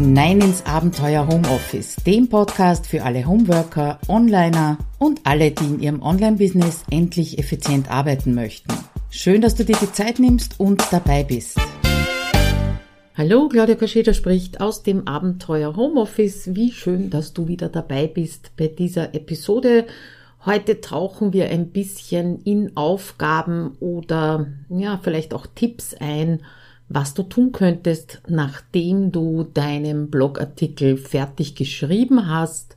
hinein ins Abenteuer Homeoffice, dem Podcast für alle Homeworker, Onliner und alle, die in ihrem Online-Business endlich effizient arbeiten möchten. Schön, dass du dir die Zeit nimmst und dabei bist. Hallo, Claudia Kascheda spricht aus dem Abenteuer Homeoffice. Wie schön, dass du wieder dabei bist bei dieser Episode. Heute tauchen wir ein bisschen in Aufgaben oder ja, vielleicht auch Tipps ein, was du tun könntest, nachdem du deinen Blogartikel fertig geschrieben hast,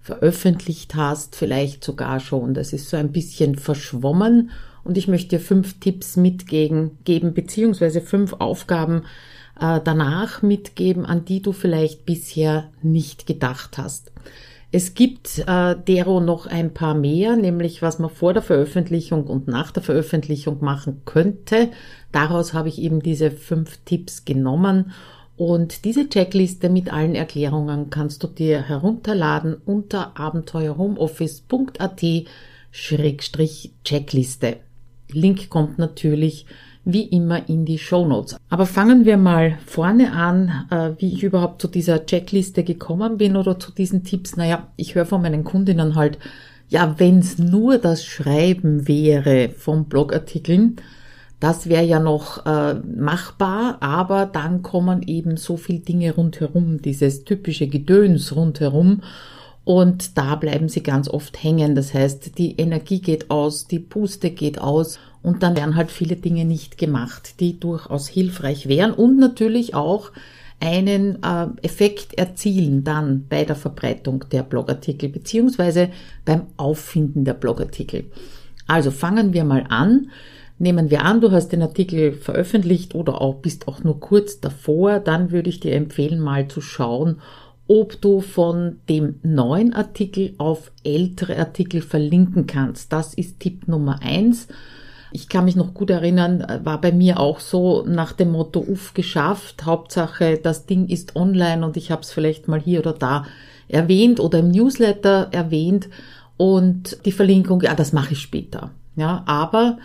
veröffentlicht hast, vielleicht sogar schon. Das ist so ein bisschen verschwommen und ich möchte dir fünf Tipps mitgeben, geben, beziehungsweise fünf Aufgaben äh, danach mitgeben, an die du vielleicht bisher nicht gedacht hast. Es gibt äh, dero noch ein paar mehr, nämlich was man vor der Veröffentlichung und nach der Veröffentlichung machen könnte. Daraus habe ich eben diese fünf Tipps genommen und diese Checkliste mit allen Erklärungen kannst du dir herunterladen unter abenteuerhomeoffice.at Schrägstrich Checkliste. Link kommt natürlich wie immer in die Show Notes. Aber fangen wir mal vorne an, äh, wie ich überhaupt zu dieser Checkliste gekommen bin oder zu diesen Tipps. Naja, ich höre von meinen Kundinnen halt, ja, wenn's nur das Schreiben wäre von Blogartikeln, das wäre ja noch äh, machbar, aber dann kommen eben so viel Dinge rundherum, dieses typische Gedöns rundherum. Und da bleiben sie ganz oft hängen. Das heißt, die Energie geht aus, die Puste geht aus und dann werden halt viele Dinge nicht gemacht, die durchaus hilfreich wären und natürlich auch einen äh, Effekt erzielen dann bei der Verbreitung der Blogartikel beziehungsweise beim Auffinden der Blogartikel. Also fangen wir mal an. Nehmen wir an, du hast den Artikel veröffentlicht oder auch bist auch nur kurz davor, dann würde ich dir empfehlen, mal zu schauen, ob du von dem neuen Artikel auf ältere Artikel verlinken kannst. Das ist Tipp Nummer eins. Ich kann mich noch gut erinnern, war bei mir auch so nach dem Motto, uff, geschafft, Hauptsache, das Ding ist online und ich habe es vielleicht mal hier oder da erwähnt oder im Newsletter erwähnt und die Verlinkung, ja, das mache ich später. Ja, aber äh,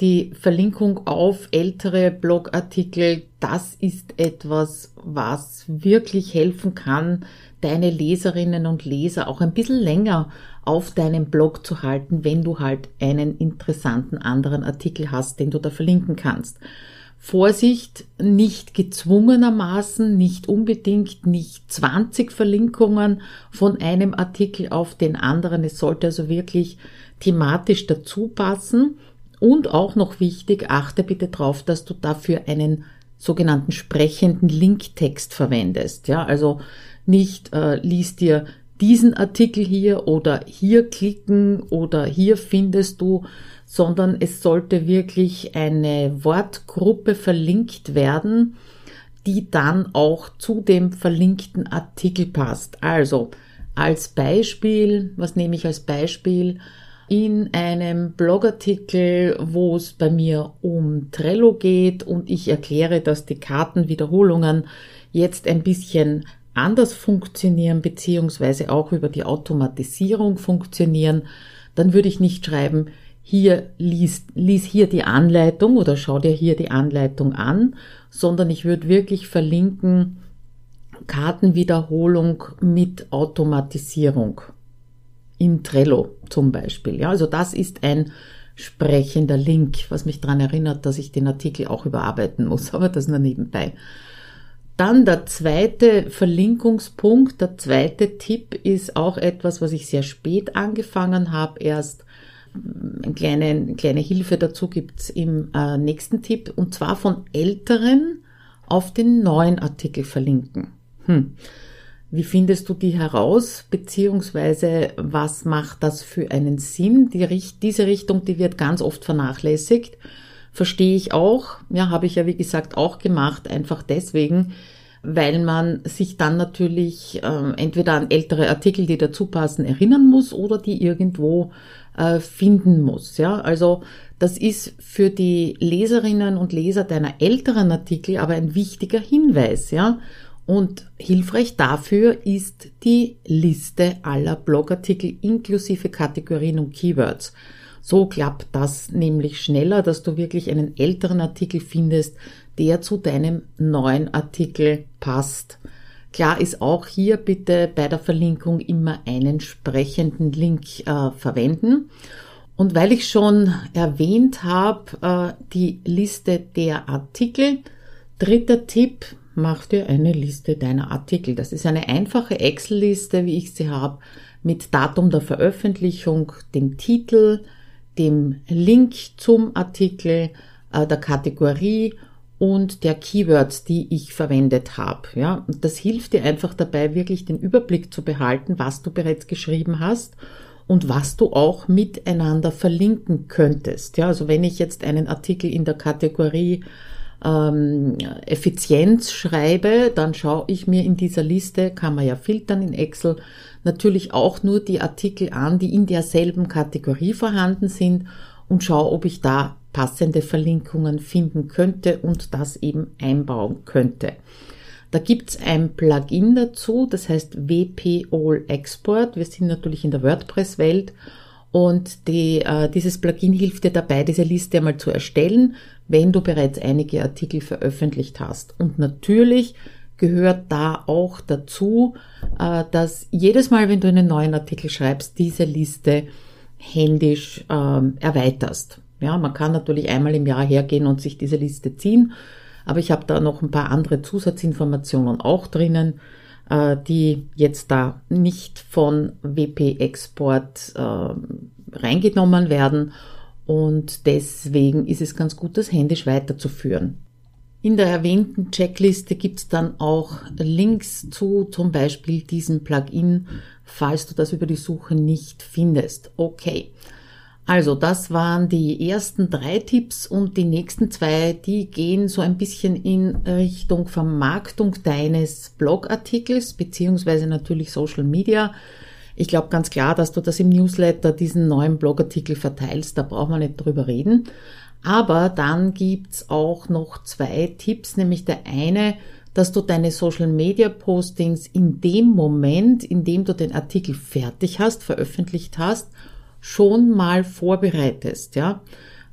die Verlinkung auf ältere Blogartikel, das ist etwas, was wirklich helfen kann, deine Leserinnen und Leser auch ein bisschen länger auf deinem Blog zu halten, wenn du halt einen interessanten anderen Artikel hast, den du da verlinken kannst. Vorsicht, nicht gezwungenermaßen, nicht unbedingt, nicht 20 Verlinkungen von einem Artikel auf den anderen. Es sollte also wirklich thematisch dazu passen. Und auch noch wichtig, achte bitte darauf, dass du dafür einen sogenannten sprechenden Linktext verwendest. Ja, also nicht äh, liest dir diesen Artikel hier oder hier klicken oder hier findest du, sondern es sollte wirklich eine Wortgruppe verlinkt werden, die dann auch zu dem verlinkten Artikel passt. Also als Beispiel, was nehme ich als Beispiel? In einem Blogartikel, wo es bei mir um Trello geht und ich erkläre, dass die Kartenwiederholungen jetzt ein bisschen anders funktionieren, beziehungsweise auch über die Automatisierung funktionieren, dann würde ich nicht schreiben, hier lies, lies hier die Anleitung oder schau dir hier die Anleitung an, sondern ich würde wirklich verlinken Kartenwiederholung mit Automatisierung in Trello zum Beispiel. Ja, also das ist ein sprechender Link, was mich daran erinnert, dass ich den Artikel auch überarbeiten muss, aber das nur nebenbei. Dann der zweite Verlinkungspunkt, der zweite Tipp ist auch etwas, was ich sehr spät angefangen habe. Erst eine kleine, eine kleine Hilfe dazu gibt's im äh, nächsten Tipp und zwar von älteren auf den neuen Artikel verlinken. Hm. Wie findest du die heraus, beziehungsweise was macht das für einen Sinn? Die, diese Richtung, die wird ganz oft vernachlässigt verstehe ich auch. Ja, habe ich ja wie gesagt auch gemacht, einfach deswegen, weil man sich dann natürlich äh, entweder an ältere Artikel, die dazu passen, erinnern muss oder die irgendwo äh, finden muss. Ja, also das ist für die Leserinnen und Leser deiner älteren Artikel aber ein wichtiger Hinweis. Ja, und hilfreich dafür ist die Liste aller Blogartikel inklusive Kategorien und Keywords. So klappt das nämlich schneller, dass du wirklich einen älteren Artikel findest, der zu deinem neuen Artikel passt. Klar ist auch hier bitte bei der Verlinkung immer einen entsprechenden Link äh, verwenden. Und weil ich schon erwähnt habe, äh, die Liste der Artikel, dritter Tipp, mach dir eine Liste deiner Artikel. Das ist eine einfache Excel-Liste, wie ich sie habe, mit Datum der Veröffentlichung, dem Titel, dem Link zum Artikel, äh, der Kategorie und der Keywords, die ich verwendet habe. Ja, und das hilft dir einfach dabei, wirklich den Überblick zu behalten, was du bereits geschrieben hast und was du auch miteinander verlinken könntest. Ja, also wenn ich jetzt einen Artikel in der Kategorie ähm, Effizienz schreibe, dann schaue ich mir in dieser Liste, kann man ja filtern in Excel, natürlich auch nur die Artikel an, die in derselben Kategorie vorhanden sind und schaue, ob ich da passende Verlinkungen finden könnte und das eben einbauen könnte. Da gibt's ein Plugin dazu, das heißt WP All Export. Wir sind natürlich in der WordPress-Welt und die, äh, dieses Plugin hilft dir dabei, diese Liste einmal zu erstellen, wenn du bereits einige Artikel veröffentlicht hast. Und natürlich gehört da auch dazu, äh, dass jedes Mal, wenn du einen neuen Artikel schreibst, diese Liste händisch ähm, erweiterst. Ja, man kann natürlich einmal im Jahr hergehen und sich diese Liste ziehen, aber ich habe da noch ein paar andere Zusatzinformationen auch drinnen, die jetzt da nicht von WP Export äh, reingenommen werden und deswegen ist es ganz gut, das händisch weiterzuführen. In der erwähnten Checkliste gibt es dann auch Links zu zum Beispiel diesem Plugin, falls du das über die Suche nicht findest. Okay. Also das waren die ersten drei Tipps und die nächsten zwei, die gehen so ein bisschen in Richtung Vermarktung deines Blogartikels beziehungsweise natürlich Social Media. Ich glaube ganz klar, dass du das im Newsletter diesen neuen Blogartikel verteilst, da braucht man nicht drüber reden. Aber dann gibt's auch noch zwei Tipps, nämlich der eine, dass du deine Social Media Postings in dem Moment, in dem du den Artikel fertig hast, veröffentlicht hast, schon mal vorbereitest, ja.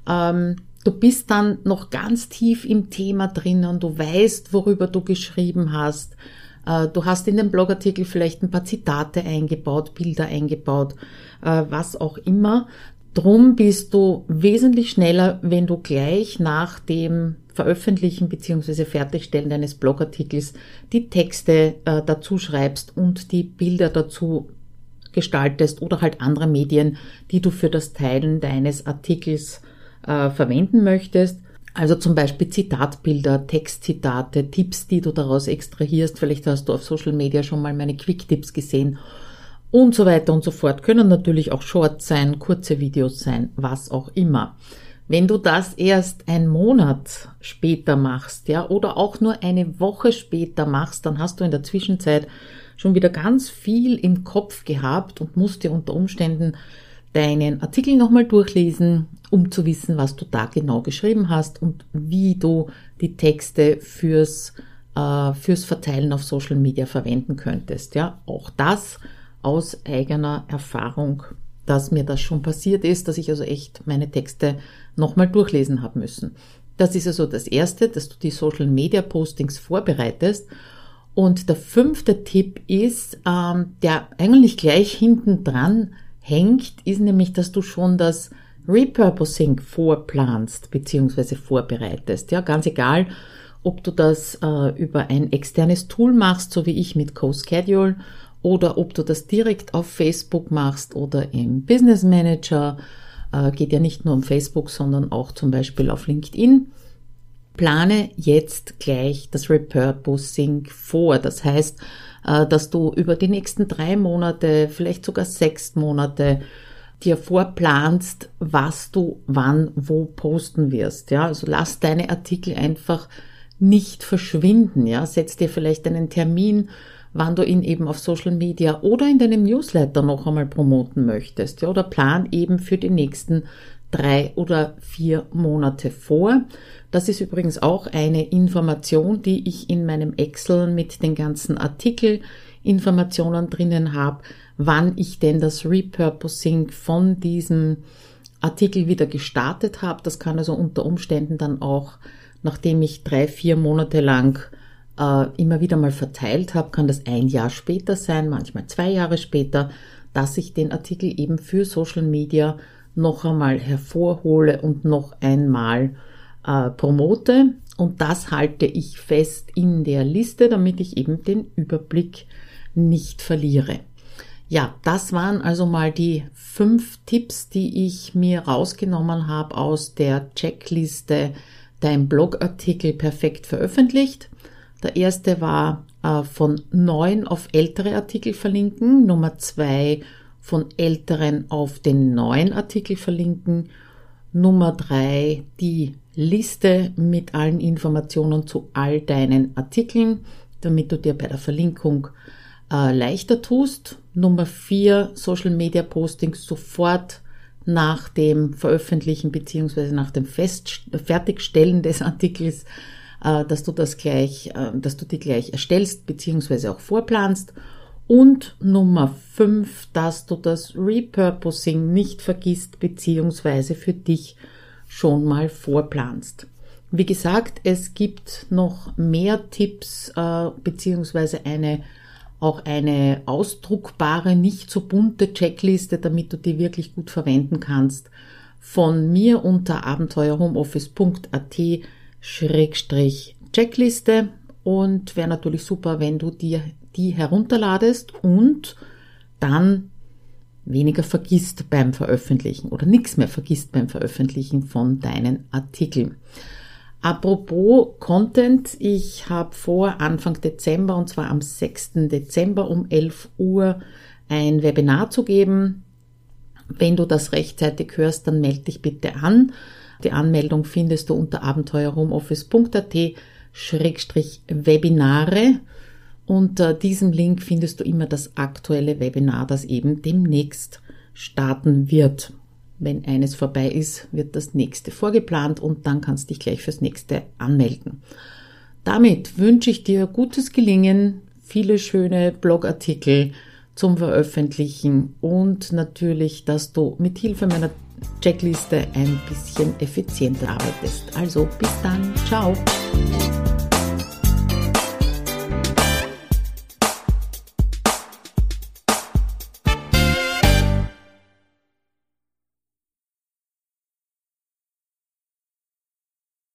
Ähm, du bist dann noch ganz tief im Thema drinnen, du weißt, worüber du geschrieben hast. Äh, du hast in den Blogartikel vielleicht ein paar Zitate eingebaut, Bilder eingebaut, äh, was auch immer. Drum bist du wesentlich schneller, wenn du gleich nach dem Veröffentlichen bzw. Fertigstellen deines Blogartikels die Texte äh, dazu schreibst und die Bilder dazu gestaltest oder halt andere Medien, die du für das Teilen deines Artikels äh, verwenden möchtest. Also zum Beispiel Zitatbilder, Textzitate, Tipps, die du daraus extrahierst. Vielleicht hast du auf Social Media schon mal meine Quick-Tipps gesehen und so weiter und so fort. Können natürlich auch Shorts sein, kurze Videos sein, was auch immer. Wenn du das erst einen Monat später machst, ja, oder auch nur eine Woche später machst, dann hast du in der Zwischenzeit schon wieder ganz viel im Kopf gehabt und musst dir unter Umständen deinen Artikel nochmal durchlesen, um zu wissen, was du da genau geschrieben hast und wie du die Texte fürs, äh, fürs Verteilen auf Social Media verwenden könntest. Ja, auch das aus eigener Erfahrung, dass mir das schon passiert ist, dass ich also echt meine Texte nochmal durchlesen habe müssen. Das ist also das Erste, dass du die Social Media Postings vorbereitest. Und der fünfte Tipp ist, ähm, der eigentlich gleich hinten dran hängt, ist nämlich, dass du schon das Repurposing vorplanst bzw. vorbereitest. Ja, ganz egal, ob du das äh, über ein externes Tool machst, so wie ich mit CoSchedule, oder ob du das direkt auf Facebook machst oder im Business Manager, äh, geht ja nicht nur um Facebook, sondern auch zum Beispiel auf LinkedIn. Plane jetzt gleich das Repurposing vor. Das heißt, äh, dass du über die nächsten drei Monate, vielleicht sogar sechs Monate dir vorplanst, was du wann wo posten wirst. Ja, also lass deine Artikel einfach nicht verschwinden. Ja, setz dir vielleicht einen Termin wann du ihn eben auf Social Media oder in deinem Newsletter noch einmal promoten möchtest. Ja, oder plan eben für die nächsten drei oder vier Monate vor. Das ist übrigens auch eine Information, die ich in meinem Excel mit den ganzen Artikelinformationen drinnen habe, wann ich denn das Repurposing von diesem Artikel wieder gestartet habe. Das kann also unter Umständen dann auch, nachdem ich drei, vier Monate lang äh, immer wieder mal verteilt habe, kann das ein Jahr später sein, manchmal zwei Jahre später, dass ich den Artikel eben für Social Media noch einmal hervorhole und noch einmal äh, promote. Und das halte ich fest in der Liste, damit ich eben den Überblick nicht verliere. Ja, das waren also mal die fünf Tipps, die ich mir rausgenommen habe aus der Checkliste Dein Blogartikel perfekt veröffentlicht. Der erste war äh, von neuen auf ältere Artikel verlinken. Nummer zwei von älteren auf den neuen Artikel verlinken. Nummer drei die Liste mit allen Informationen zu all deinen Artikeln, damit du dir bei der Verlinkung äh, leichter tust. Nummer vier, Social Media Postings sofort nach dem Veröffentlichen beziehungsweise nach dem Fest Fertigstellen des Artikels, äh, dass du das gleich, äh, dass du die gleich erstellst beziehungsweise auch vorplanst. Und Nummer fünf, dass du das Repurposing nicht vergisst beziehungsweise für dich schon mal vorplanst. Wie gesagt, es gibt noch mehr Tipps äh, beziehungsweise eine auch eine ausdruckbare, nicht so bunte Checkliste, damit du die wirklich gut verwenden kannst. Von mir unter abenteuerhomeoffice.at Checkliste und wäre natürlich super, wenn du dir die herunterladest und dann weniger vergisst beim Veröffentlichen oder nichts mehr vergisst beim Veröffentlichen von deinen Artikeln. Apropos Content, ich habe vor, Anfang Dezember, und zwar am 6. Dezember um 11 Uhr, ein Webinar zu geben. Wenn du das rechtzeitig hörst, dann melde dich bitte an. Die Anmeldung findest du unter abenteuerhomeoffice.at Webinare. Unter diesem Link findest du immer das aktuelle Webinar, das eben demnächst starten wird. Wenn eines vorbei ist, wird das nächste vorgeplant und dann kannst du dich gleich fürs nächste anmelden. Damit wünsche ich dir gutes Gelingen, viele schöne Blogartikel zum Veröffentlichen und natürlich, dass du mit Hilfe meiner Checkliste ein bisschen effizienter arbeitest. Also bis dann, ciao!